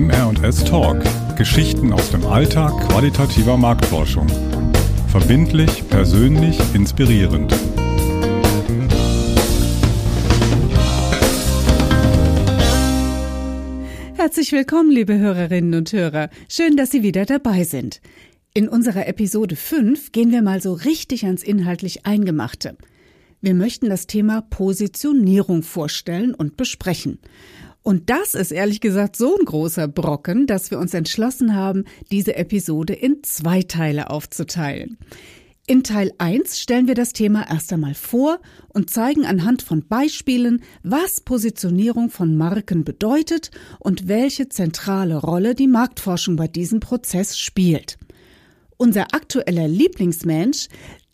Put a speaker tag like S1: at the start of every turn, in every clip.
S1: MR&S Talk. Geschichten aus dem Alltag qualitativer Marktforschung. Verbindlich, persönlich, inspirierend.
S2: Herzlich willkommen, liebe Hörerinnen und Hörer. Schön, dass Sie wieder dabei sind. In unserer Episode 5 gehen wir mal so richtig ans inhaltlich Eingemachte. Wir möchten das Thema Positionierung vorstellen und besprechen. Und das ist ehrlich gesagt so ein großer Brocken, dass wir uns entschlossen haben, diese Episode in zwei Teile aufzuteilen. In Teil 1 stellen wir das Thema erst einmal vor und zeigen anhand von Beispielen, was Positionierung von Marken bedeutet und welche zentrale Rolle die Marktforschung bei diesem Prozess spielt. Unser aktueller Lieblingsmensch,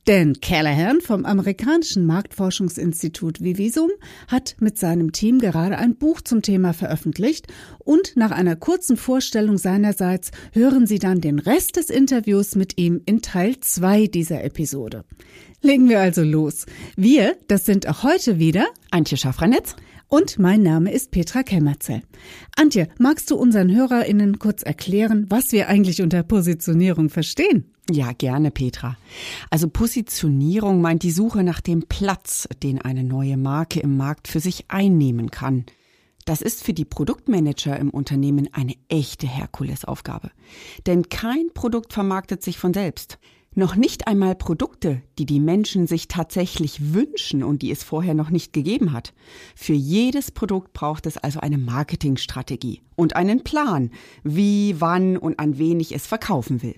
S2: Dan Callahan vom amerikanischen Marktforschungsinstitut Vivisum hat mit seinem Team gerade ein Buch zum Thema veröffentlicht und nach einer kurzen Vorstellung seinerseits hören Sie dann den Rest des Interviews mit ihm in Teil 2 dieser Episode. Legen wir also los. Wir, das sind auch heute wieder
S3: Antje Schaffranetz
S2: und mein Name ist Petra Kemmerzell. Antje, magst du unseren HörerInnen kurz erklären, was wir eigentlich unter Positionierung verstehen?
S3: Ja, gerne, Petra. Also Positionierung meint die Suche nach dem Platz, den eine neue Marke im Markt für sich einnehmen kann. Das ist für die Produktmanager im Unternehmen eine echte Herkulesaufgabe. Denn kein Produkt vermarktet sich von selbst. Noch nicht einmal Produkte, die die Menschen sich tatsächlich wünschen und die es vorher noch nicht gegeben hat. Für jedes Produkt braucht es also eine Marketingstrategie und einen Plan, wie, wann und an wen ich es verkaufen will.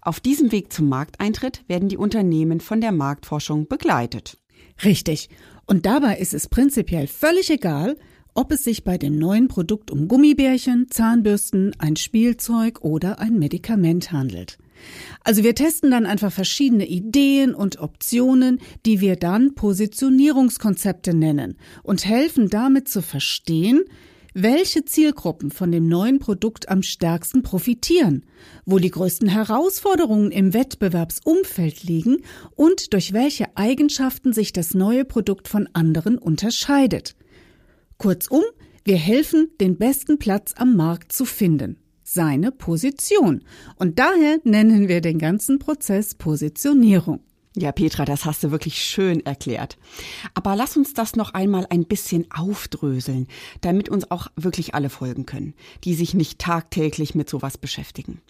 S3: Auf diesem Weg zum Markteintritt werden die Unternehmen von der Marktforschung begleitet.
S2: Richtig. Und dabei ist es prinzipiell völlig egal, ob es sich bei dem neuen Produkt um Gummibärchen, Zahnbürsten, ein Spielzeug oder ein Medikament handelt. Also wir testen dann einfach verschiedene Ideen und Optionen, die wir dann Positionierungskonzepte nennen und helfen damit zu verstehen, welche Zielgruppen von dem neuen Produkt am stärksten profitieren, wo die größten Herausforderungen im Wettbewerbsumfeld liegen und durch welche Eigenschaften sich das neue Produkt von anderen unterscheidet. Kurzum, wir helfen, den besten Platz am Markt zu finden, seine Position. Und daher nennen wir den ganzen Prozess Positionierung.
S3: Ja, Petra, das hast du wirklich schön erklärt. Aber lass uns das noch einmal ein bisschen aufdröseln, damit uns auch wirklich alle folgen können, die sich nicht tagtäglich mit sowas beschäftigen.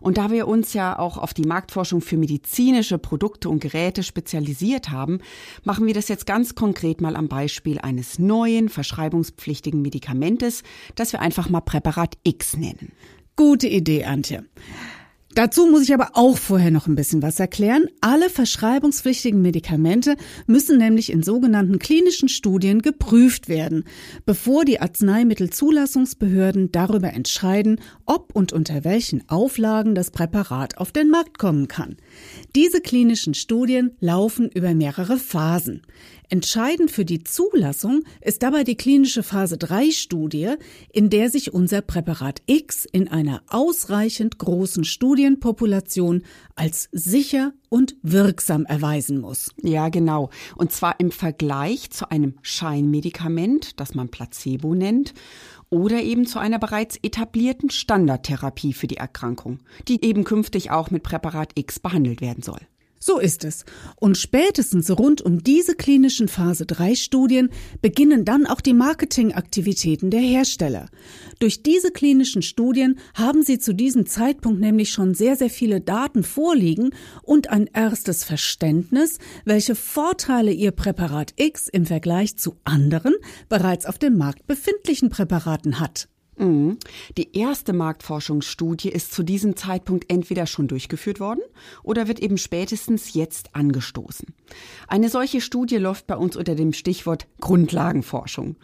S3: Und da wir uns ja auch auf die Marktforschung für medizinische Produkte und Geräte spezialisiert haben, machen wir das jetzt ganz konkret mal am Beispiel eines neuen verschreibungspflichtigen Medikamentes, das wir einfach mal Präparat X nennen.
S2: Gute Idee, Antje. Dazu muss ich aber auch vorher noch ein bisschen was erklären. Alle verschreibungspflichtigen Medikamente müssen nämlich in sogenannten klinischen Studien geprüft werden, bevor die Arzneimittelzulassungsbehörden darüber entscheiden, ob und unter welchen Auflagen das Präparat auf den Markt kommen kann. Diese klinischen Studien laufen über mehrere Phasen. Entscheidend für die Zulassung ist dabei die klinische Phase 3 Studie, in der sich unser Präparat X in einer ausreichend großen Studienpopulation als sicher und wirksam erweisen muss.
S3: Ja, genau. Und zwar im Vergleich zu einem Scheinmedikament, das man Placebo nennt, oder eben zu einer bereits etablierten Standardtherapie für die Erkrankung, die eben künftig auch mit Präparat X behandelt werden soll.
S2: So ist es. Und spätestens rund um diese klinischen Phase 3 Studien beginnen dann auch die Marketingaktivitäten der Hersteller. Durch diese klinischen Studien haben sie zu diesem Zeitpunkt nämlich schon sehr, sehr viele Daten vorliegen und ein erstes Verständnis, welche Vorteile ihr Präparat X im Vergleich zu anderen bereits auf dem Markt befindlichen Präparaten hat.
S3: Mhm. Die erste Marktforschungsstudie ist zu diesem Zeitpunkt entweder schon durchgeführt worden oder wird eben spätestens jetzt angestoßen. Eine solche Studie läuft bei uns unter dem Stichwort Grundlagenforschung.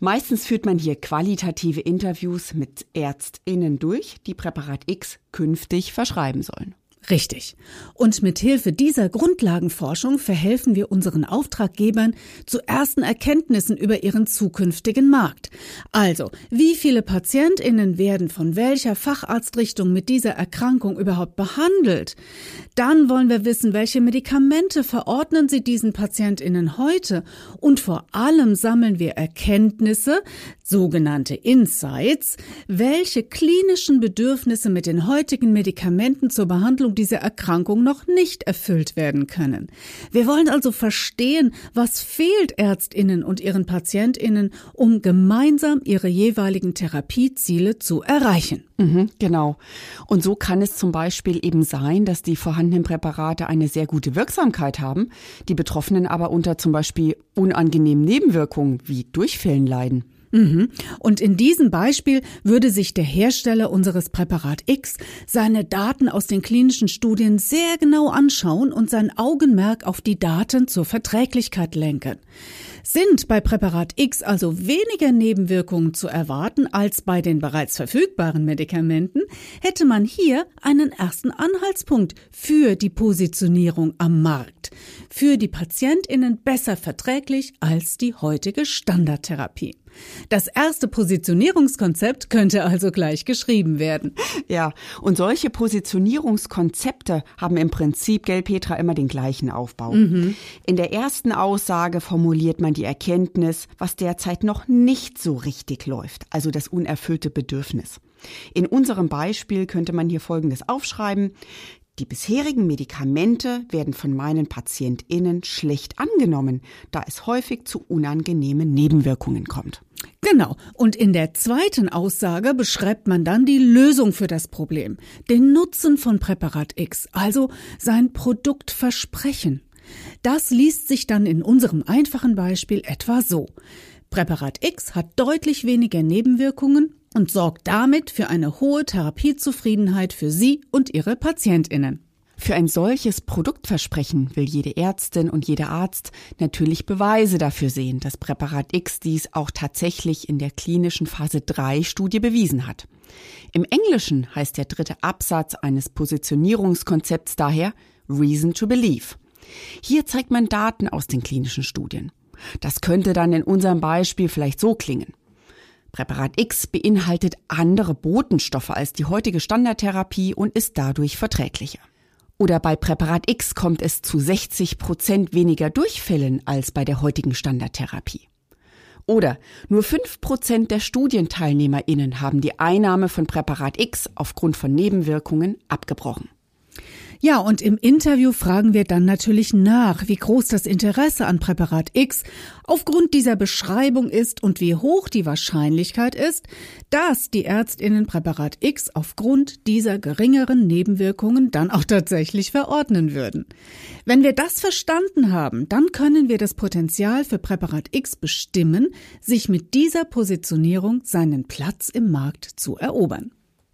S3: Meistens führt man hier qualitative Interviews mit Ärztinnen durch, die Präparat X künftig verschreiben sollen.
S2: Richtig. Und mit Hilfe dieser Grundlagenforschung verhelfen wir unseren Auftraggebern zu ersten Erkenntnissen über ihren zukünftigen Markt. Also, wie viele Patientinnen werden von welcher Facharztrichtung mit dieser Erkrankung überhaupt behandelt? Dann wollen wir wissen, welche Medikamente verordnen sie diesen Patientinnen heute? Und vor allem sammeln wir Erkenntnisse, sogenannte Insights, welche klinischen Bedürfnisse mit den heutigen Medikamenten zur Behandlung dieser Erkrankung noch nicht erfüllt werden können. Wir wollen also verstehen, was fehlt Ärztinnen und ihren Patientinnen, um gemeinsam ihre jeweiligen Therapieziele zu erreichen.
S3: Mhm, genau. Und so kann es zum Beispiel eben sein, dass die vorhandenen Präparate eine sehr gute Wirksamkeit haben, die Betroffenen aber unter zum Beispiel unangenehmen Nebenwirkungen wie Durchfällen leiden.
S2: Mhm. Und in diesem Beispiel würde sich der Hersteller unseres Präparat X seine Daten aus den klinischen Studien sehr genau anschauen und sein Augenmerk auf die Daten zur Verträglichkeit lenken. Sind bei Präparat X also weniger Nebenwirkungen zu erwarten als bei den bereits verfügbaren Medikamenten, hätte man hier einen ersten Anhaltspunkt für die Positionierung am Markt, für die Patientinnen besser verträglich als die heutige Standardtherapie. Das erste Positionierungskonzept könnte also gleich geschrieben werden.
S3: Ja, und solche Positionierungskonzepte haben im Prinzip, gell, Petra, immer den gleichen Aufbau. Mhm. In der ersten Aussage formuliert man die Erkenntnis, was derzeit noch nicht so richtig läuft, also das unerfüllte Bedürfnis. In unserem Beispiel könnte man hier Folgendes aufschreiben. Die bisherigen Medikamente werden von meinen PatientInnen schlecht angenommen, da es häufig zu unangenehmen Nebenwirkungen kommt.
S2: Genau. Und in der zweiten Aussage beschreibt man dann die Lösung für das Problem, den Nutzen von Präparat X, also sein Produktversprechen. Das liest sich dann in unserem einfachen Beispiel etwa so. Präparat X hat deutlich weniger Nebenwirkungen und sorgt damit für eine hohe Therapiezufriedenheit für Sie und Ihre Patientinnen.
S3: Für ein solches Produktversprechen will jede Ärztin und jeder Arzt natürlich Beweise dafür sehen, dass Präparat X dies auch tatsächlich in der klinischen Phase 3 Studie bewiesen hat. Im Englischen heißt der dritte Absatz eines Positionierungskonzepts daher Reason to Believe. Hier zeigt man Daten aus den klinischen Studien. Das könnte dann in unserem Beispiel vielleicht so klingen. Präparat X beinhaltet andere Botenstoffe als die heutige Standardtherapie und ist dadurch verträglicher. Oder bei Präparat X kommt es zu 60 Prozent weniger Durchfällen als bei der heutigen Standardtherapie. Oder nur 5 Prozent der StudienteilnehmerInnen haben die Einnahme von Präparat X aufgrund von Nebenwirkungen abgebrochen.
S2: Ja, und im Interview fragen wir dann natürlich nach, wie groß das Interesse an Präparat X aufgrund dieser Beschreibung ist und wie hoch die Wahrscheinlichkeit ist, dass die Ärztinnen Präparat X aufgrund dieser geringeren Nebenwirkungen dann auch tatsächlich verordnen würden. Wenn wir das verstanden haben, dann können wir das Potenzial für Präparat X bestimmen, sich mit dieser Positionierung seinen Platz im Markt zu erobern.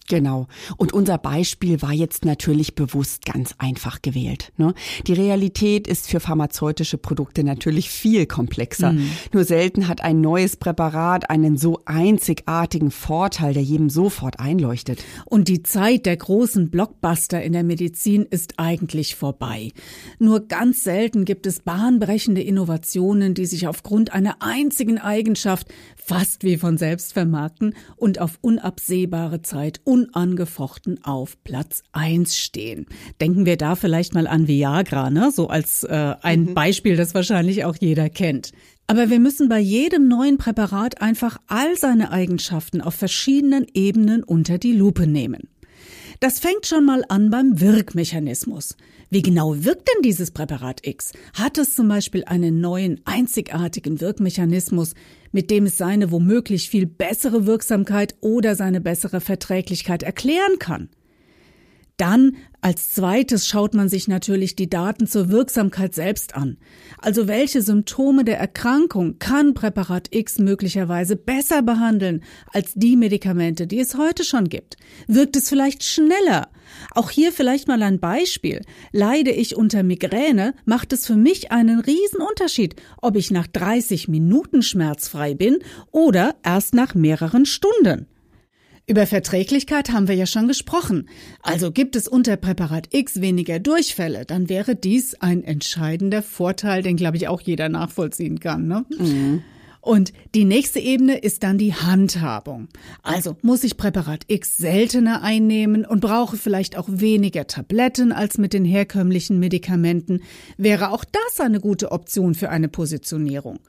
S3: Genau. Und unser Beispiel war jetzt natürlich bewusst ganz einfach gewählt. Ne? Die Realität ist für pharmazeutische Produkte natürlich viel komplexer. Mhm. Nur selten hat ein neues Präparat einen so einzigartigen Vorteil, der jedem sofort einleuchtet.
S2: Und die Zeit der großen Blockbuster in der Medizin ist eigentlich vorbei. Nur ganz selten gibt es bahnbrechende Innovationen, die sich aufgrund einer einzigen Eigenschaft fast wie von selbst vermarkten und auf unabsehbare Zeit unangefochten auf Platz eins stehen. Denken wir da vielleicht mal an Viagra, ne? so als äh, ein mhm. Beispiel, das wahrscheinlich auch jeder kennt. Aber wir müssen bei jedem neuen Präparat einfach all seine Eigenschaften auf verschiedenen Ebenen unter die Lupe nehmen. Das fängt schon mal an beim Wirkmechanismus. Wie genau wirkt denn dieses Präparat X? Hat es zum Beispiel einen neuen, einzigartigen Wirkmechanismus, mit dem es seine womöglich viel bessere Wirksamkeit oder seine bessere Verträglichkeit erklären kann? Dann als zweites schaut man sich natürlich die Daten zur Wirksamkeit selbst an. Also welche Symptome der Erkrankung kann Präparat X möglicherweise besser behandeln als die Medikamente, die es heute schon gibt? Wirkt es vielleicht schneller? Auch hier vielleicht mal ein Beispiel. Leide ich unter Migräne, macht es für mich einen Riesenunterschied, ob ich nach 30 Minuten schmerzfrei bin oder erst nach mehreren Stunden. Über Verträglichkeit haben wir ja schon gesprochen. Also gibt es unter Präparat X weniger Durchfälle, dann wäre dies ein entscheidender Vorteil, den, glaube ich, auch jeder nachvollziehen kann. Ne? Mhm. Und die nächste Ebene ist dann die Handhabung. Also muss ich Präparat X seltener einnehmen und brauche vielleicht auch weniger Tabletten als mit den herkömmlichen Medikamenten, wäre auch das eine gute Option für eine Positionierung.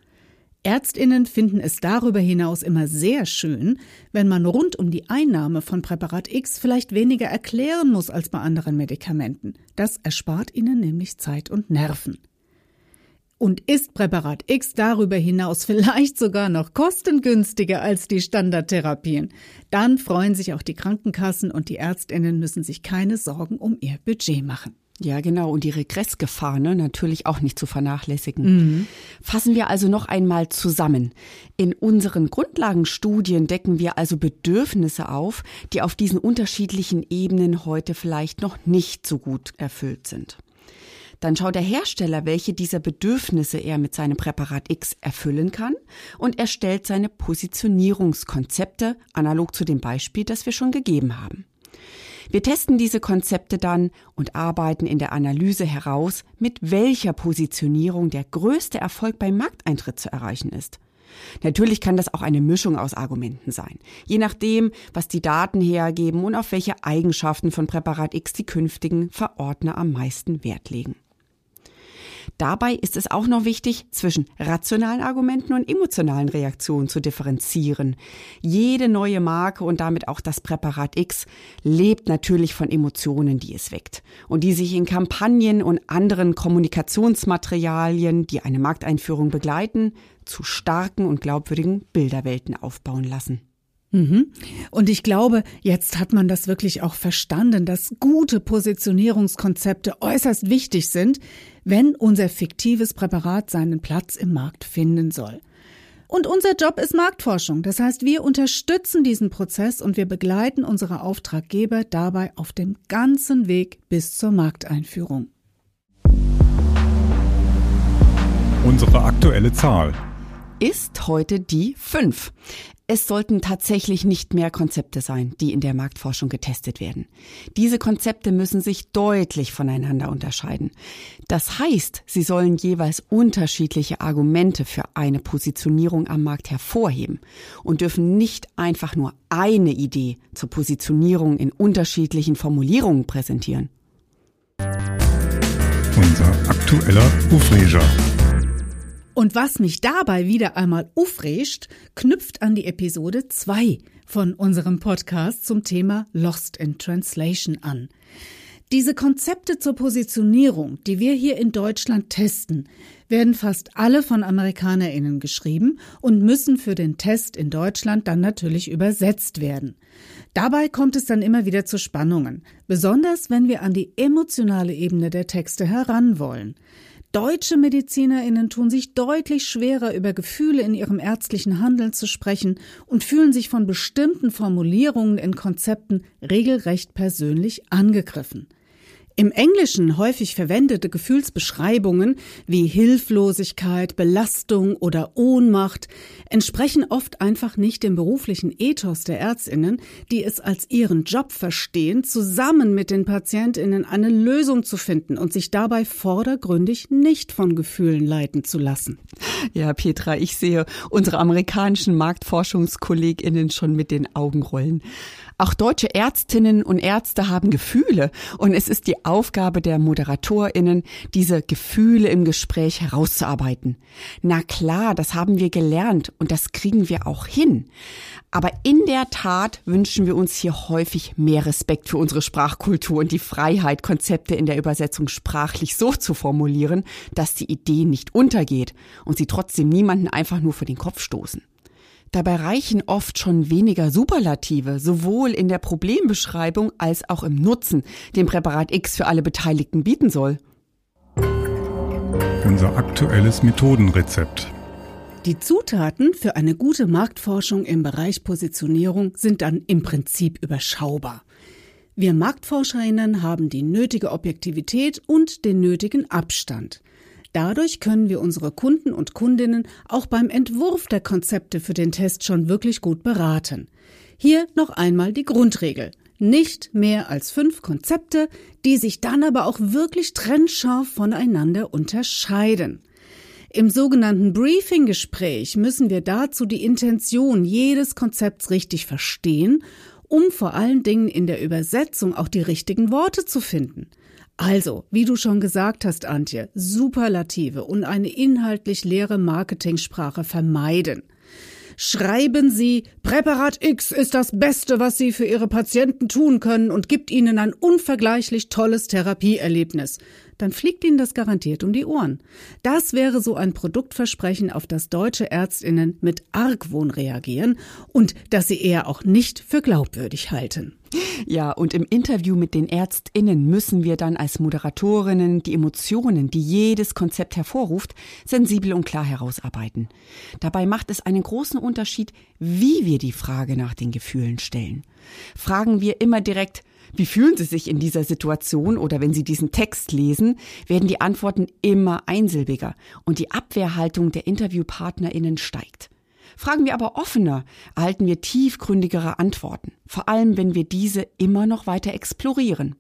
S2: Ärztinnen finden es darüber hinaus immer sehr schön, wenn man rund um die Einnahme von Präparat X vielleicht weniger erklären muss als bei anderen Medikamenten. Das erspart ihnen nämlich Zeit und Nerven. Und ist Präparat X darüber hinaus vielleicht sogar noch kostengünstiger als die Standardtherapien, dann freuen sich auch die Krankenkassen und die Ärztinnen müssen sich keine Sorgen um ihr Budget machen.
S3: Ja, genau. Und die Regressgefahr ne, natürlich auch nicht zu vernachlässigen. Mhm. Fassen wir also noch einmal zusammen. In unseren Grundlagenstudien decken wir also Bedürfnisse auf, die auf diesen unterschiedlichen Ebenen heute vielleicht noch nicht so gut erfüllt sind. Dann schaut der Hersteller, welche dieser Bedürfnisse er mit seinem Präparat X erfüllen kann und erstellt seine Positionierungskonzepte analog zu dem Beispiel, das wir schon gegeben haben. Wir testen diese Konzepte dann und arbeiten in der Analyse heraus, mit welcher Positionierung der größte Erfolg beim Markteintritt zu erreichen ist. Natürlich kann das auch eine Mischung aus Argumenten sein, je nachdem, was die Daten hergeben und auf welche Eigenschaften von Präparat X die künftigen Verordner am meisten Wert legen. Dabei ist es auch noch wichtig, zwischen rationalen Argumenten und emotionalen Reaktionen zu differenzieren. Jede neue Marke und damit auch das Präparat X lebt natürlich von Emotionen, die es weckt und die sich in Kampagnen und anderen Kommunikationsmaterialien, die eine Markteinführung begleiten, zu starken und glaubwürdigen Bilderwelten aufbauen lassen.
S2: Mhm. Und ich glaube, jetzt hat man das wirklich auch verstanden, dass gute Positionierungskonzepte äußerst wichtig sind, wenn unser fiktives Präparat seinen Platz im Markt finden soll. Und unser Job ist Marktforschung. Das heißt, wir unterstützen diesen Prozess und wir begleiten unsere Auftraggeber dabei auf dem ganzen Weg bis zur Markteinführung.
S1: Unsere aktuelle Zahl
S3: ist heute die 5. Es sollten tatsächlich nicht mehr Konzepte sein, die in der Marktforschung getestet werden. Diese Konzepte müssen sich deutlich voneinander unterscheiden. Das heißt, sie sollen jeweils unterschiedliche Argumente für eine Positionierung am Markt hervorheben und dürfen nicht einfach nur eine Idee zur Positionierung in unterschiedlichen Formulierungen präsentieren.
S1: Unser aktueller Ufreger.
S2: Und was mich dabei wieder einmal aufregt, knüpft an die Episode 2 von unserem Podcast zum Thema Lost in Translation an. Diese Konzepte zur Positionierung, die wir hier in Deutschland testen, werden fast alle von Amerikanerinnen geschrieben und müssen für den Test in Deutschland dann natürlich übersetzt werden. Dabei kommt es dann immer wieder zu Spannungen, besonders wenn wir an die emotionale Ebene der Texte heran wollen. Deutsche Medizinerinnen tun sich deutlich schwerer, über Gefühle in ihrem ärztlichen Handeln zu sprechen und fühlen sich von bestimmten Formulierungen in Konzepten regelrecht persönlich angegriffen. Im Englischen häufig verwendete Gefühlsbeschreibungen wie Hilflosigkeit, Belastung oder Ohnmacht entsprechen oft einfach nicht dem beruflichen Ethos der Ärztinnen, die es als ihren Job verstehen, zusammen mit den Patientinnen eine Lösung zu finden und sich dabei vordergründig nicht von Gefühlen leiten zu lassen.
S3: Ja, Petra, ich sehe unsere amerikanischen Marktforschungskolleginnen schon mit den Augen rollen. Auch deutsche Ärztinnen und Ärzte haben Gefühle und es ist die Aufgabe der Moderatorinnen, diese Gefühle im Gespräch herauszuarbeiten. Na klar, das haben wir gelernt und das kriegen wir auch hin. Aber in der Tat wünschen wir uns hier häufig mehr Respekt für unsere Sprachkultur und die Freiheit, Konzepte in der Übersetzung sprachlich so zu formulieren, dass die Idee nicht untergeht und sie trotzdem niemanden einfach nur vor den Kopf stoßen. Dabei reichen oft schon weniger Superlative, sowohl in der Problembeschreibung als auch im Nutzen, den Präparat X für alle Beteiligten bieten soll.
S1: Unser aktuelles Methodenrezept.
S2: Die Zutaten für eine gute Marktforschung im Bereich Positionierung sind dann im Prinzip überschaubar. Wir Marktforscherinnen haben die nötige Objektivität und den nötigen Abstand. Dadurch können wir unsere Kunden und Kundinnen auch beim Entwurf der Konzepte für den Test schon wirklich gut beraten. Hier noch einmal die Grundregel. Nicht mehr als fünf Konzepte, die sich dann aber auch wirklich trennscharf voneinander unterscheiden. Im sogenannten Briefing-Gespräch müssen wir dazu die Intention jedes Konzepts richtig verstehen, um vor allen Dingen in der Übersetzung auch die richtigen Worte zu finden. Also, wie du schon gesagt hast, Antje, Superlative und eine inhaltlich leere Marketingsprache vermeiden. Schreiben Sie, Präparat X ist das Beste, was Sie für Ihre Patienten tun können und gibt Ihnen ein unvergleichlich tolles Therapieerlebnis dann fliegt Ihnen das garantiert um die Ohren. Das wäre so ein Produktversprechen, auf das deutsche Ärztinnen mit Argwohn reagieren und das sie eher auch nicht für glaubwürdig halten.
S3: Ja, und im Interview mit den Ärztinnen müssen wir dann als Moderatorinnen die Emotionen, die jedes Konzept hervorruft, sensibel und klar herausarbeiten. Dabei macht es einen großen Unterschied, wie wir die Frage nach den Gefühlen stellen. Fragen wir immer direkt, wie fühlen Sie sich in dieser Situation oder wenn Sie diesen Text lesen, werden die Antworten immer einsilbiger und die Abwehrhaltung der Interviewpartnerinnen steigt. Fragen wir aber offener, erhalten wir tiefgründigere Antworten, vor allem wenn wir diese immer noch weiter explorieren.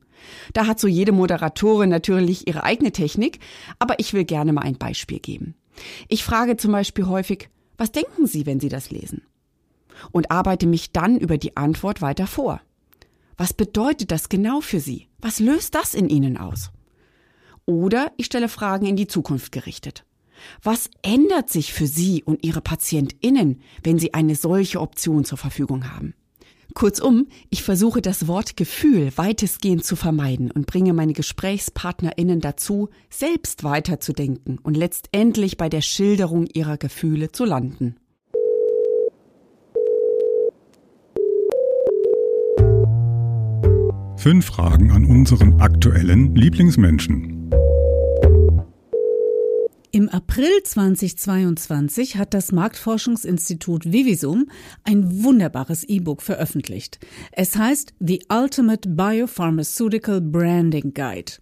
S3: Da hat so jede Moderatorin natürlich ihre eigene Technik, aber ich will gerne mal ein Beispiel geben. Ich frage zum Beispiel häufig, was denken Sie, wenn Sie das lesen? Und arbeite mich dann über die Antwort weiter vor. Was bedeutet das genau für Sie? Was löst das in Ihnen aus? Oder ich stelle Fragen in die Zukunft gerichtet. Was ändert sich für Sie und Ihre PatientInnen, wenn Sie eine solche Option zur Verfügung haben? Kurzum, ich versuche das Wort Gefühl weitestgehend zu vermeiden und bringe meine GesprächspartnerInnen dazu, selbst weiterzudenken und letztendlich bei der Schilderung ihrer Gefühle zu landen.
S1: Fünf Fragen an unseren aktuellen Lieblingsmenschen.
S2: Im April 2022 hat das Marktforschungsinstitut Vivisum ein wunderbares E-Book veröffentlicht. Es heißt The Ultimate Biopharmaceutical Branding Guide.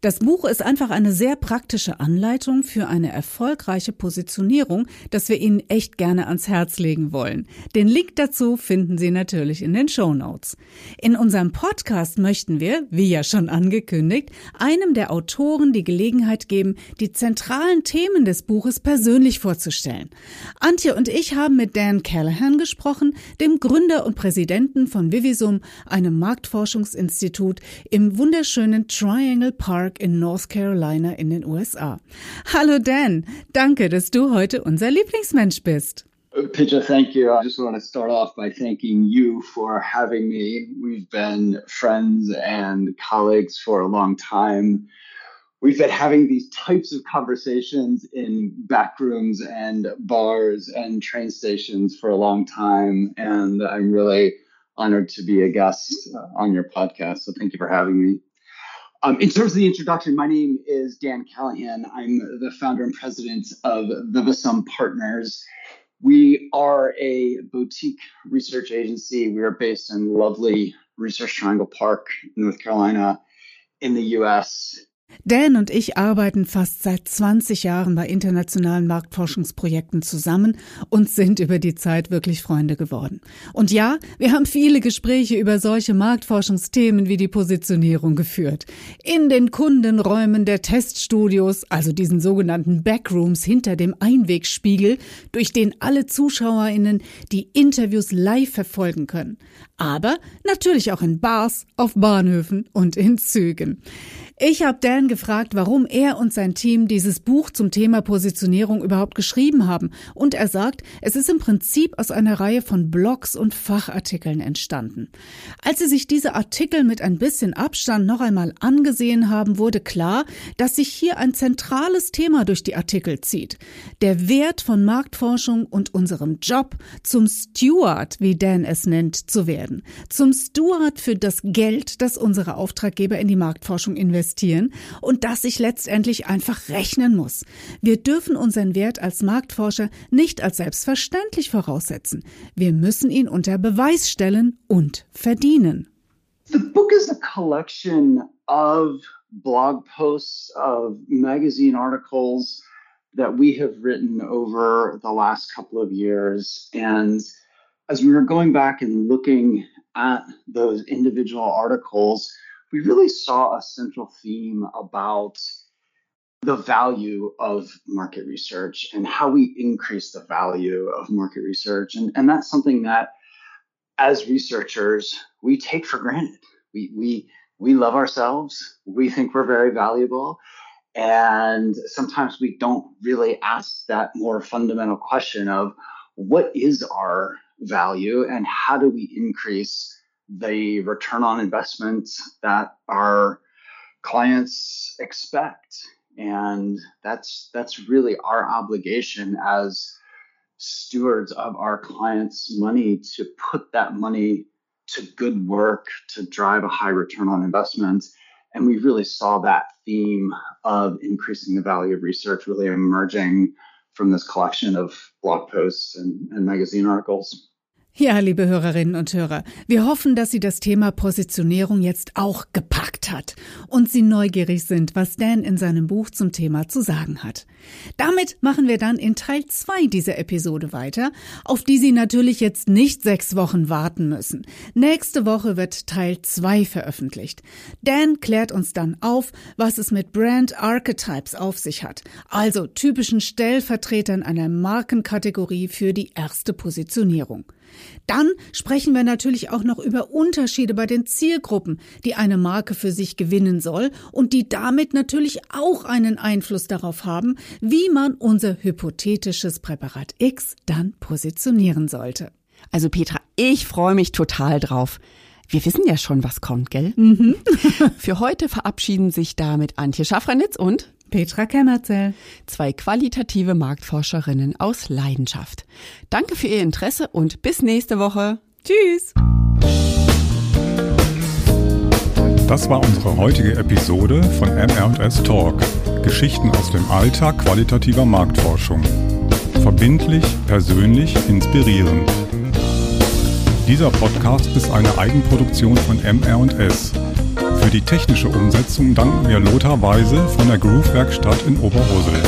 S2: Das Buch ist einfach eine sehr praktische Anleitung für eine erfolgreiche Positionierung, das wir Ihnen echt gerne ans Herz legen wollen. Den Link dazu finden Sie natürlich in den Show Notes. In unserem Podcast möchten wir, wie ja schon angekündigt, einem der Autoren die Gelegenheit geben, die zentralen Themen des Buches persönlich vorzustellen. Antje und ich haben mit Dan Callahan gesprochen, dem Gründer und Präsidenten von Vivisum, einem Marktforschungsinstitut im wunderschönen Triangle Park in North Carolina in den USA. Hallo Dan, danke, dass du heute unser Lieblingsmensch bist.
S4: Uh, Peter, thank you. I just want to start off by thanking you for having me. We've been friends and colleagues for a long time. We've been having these types of conversations in back rooms and bars and train stations for a long time. And I'm really honored to be a guest uh, on your podcast. So thank you for having me. Um, in terms of the introduction, my name is Dan Callahan. I'm the founder and president of Vivisum Partners. We are a boutique research agency. We are based in lovely Research Triangle Park, North Carolina, in the US.
S2: Dan und ich arbeiten fast seit 20 Jahren bei internationalen Marktforschungsprojekten zusammen und sind über die Zeit wirklich Freunde geworden. Und ja, wir haben viele Gespräche über solche Marktforschungsthemen wie die Positionierung geführt. In den Kundenräumen der Teststudios, also diesen sogenannten Backrooms hinter dem Einwegspiegel, durch den alle ZuschauerInnen die Interviews live verfolgen können. Aber natürlich auch in Bars, auf Bahnhöfen und in Zügen. Ich habe Dan gefragt, warum er und sein Team dieses Buch zum Thema Positionierung überhaupt geschrieben haben. Und er sagt, es ist im Prinzip aus einer Reihe von Blogs und Fachartikeln entstanden. Als sie sich diese Artikel mit ein bisschen Abstand noch einmal angesehen haben, wurde klar, dass sich hier ein zentrales Thema durch die Artikel zieht. Der Wert von Marktforschung und unserem Job zum Steward, wie Dan es nennt, zu werden. Zum Steward für das Geld, das unsere Auftraggeber in die Marktforschung investieren investieren und das sich letztendlich einfach rechnen muss. Wir dürfen unseren Wert als Marktforscher nicht als selbstverständlich voraussetzen. Wir müssen ihn unter Beweis stellen und verdienen.
S4: The book is a collection of blog posts, of magazine articles that we have written over the last couple of years. And as we were going back and looking at those individual articles, we really saw a central theme about the value of market research and how we increase the value of market research. And, and that's something that as researchers we take for granted. We we we love ourselves. We think we're very valuable. And sometimes we don't really ask that more fundamental question of what is our value and how do we increase the return on investment that our clients expect. And that's that's really our obligation as stewards of our clients money to put that money to good work to drive a high return on investment. And we really saw that theme of increasing the value of research really emerging from this collection of blog posts and, and magazine articles
S2: Ja, liebe Hörerinnen und Hörer, wir hoffen, dass Sie das Thema Positionierung jetzt auch gepackt hat und Sie neugierig sind, was Dan in seinem Buch zum Thema zu sagen hat. Damit machen wir dann in Teil 2 dieser Episode weiter, auf die Sie natürlich jetzt nicht sechs Wochen warten müssen. Nächste Woche wird Teil 2 veröffentlicht. Dan klärt uns dann auf, was es mit Brand Archetypes auf sich hat, also typischen Stellvertretern einer Markenkategorie für die erste Positionierung. Dann sprechen wir natürlich auch noch über Unterschiede bei den Zielgruppen, die eine Marke für sich gewinnen soll und die damit natürlich auch einen Einfluss darauf haben, wie man unser hypothetisches Präparat X dann positionieren sollte.
S3: Also Petra, ich freue mich total drauf. Wir wissen ja schon, was kommt, gell?
S2: Mhm.
S3: Für heute verabschieden sich damit Antje Schaffranitz und
S2: Petra Kämmerzell.
S3: Zwei qualitative Marktforscherinnen aus Leidenschaft. Danke für Ihr Interesse und bis nächste Woche.
S2: Tschüss.
S1: Das war unsere heutige Episode von MR&S Talk. Geschichten aus dem Alltag qualitativer Marktforschung. Verbindlich, persönlich, inspirierend. Dieser Podcast ist eine Eigenproduktion von MR&S. Für die technische Umsetzung danken wir Lothar Weise von der Groove Werkstatt in Oberhosel.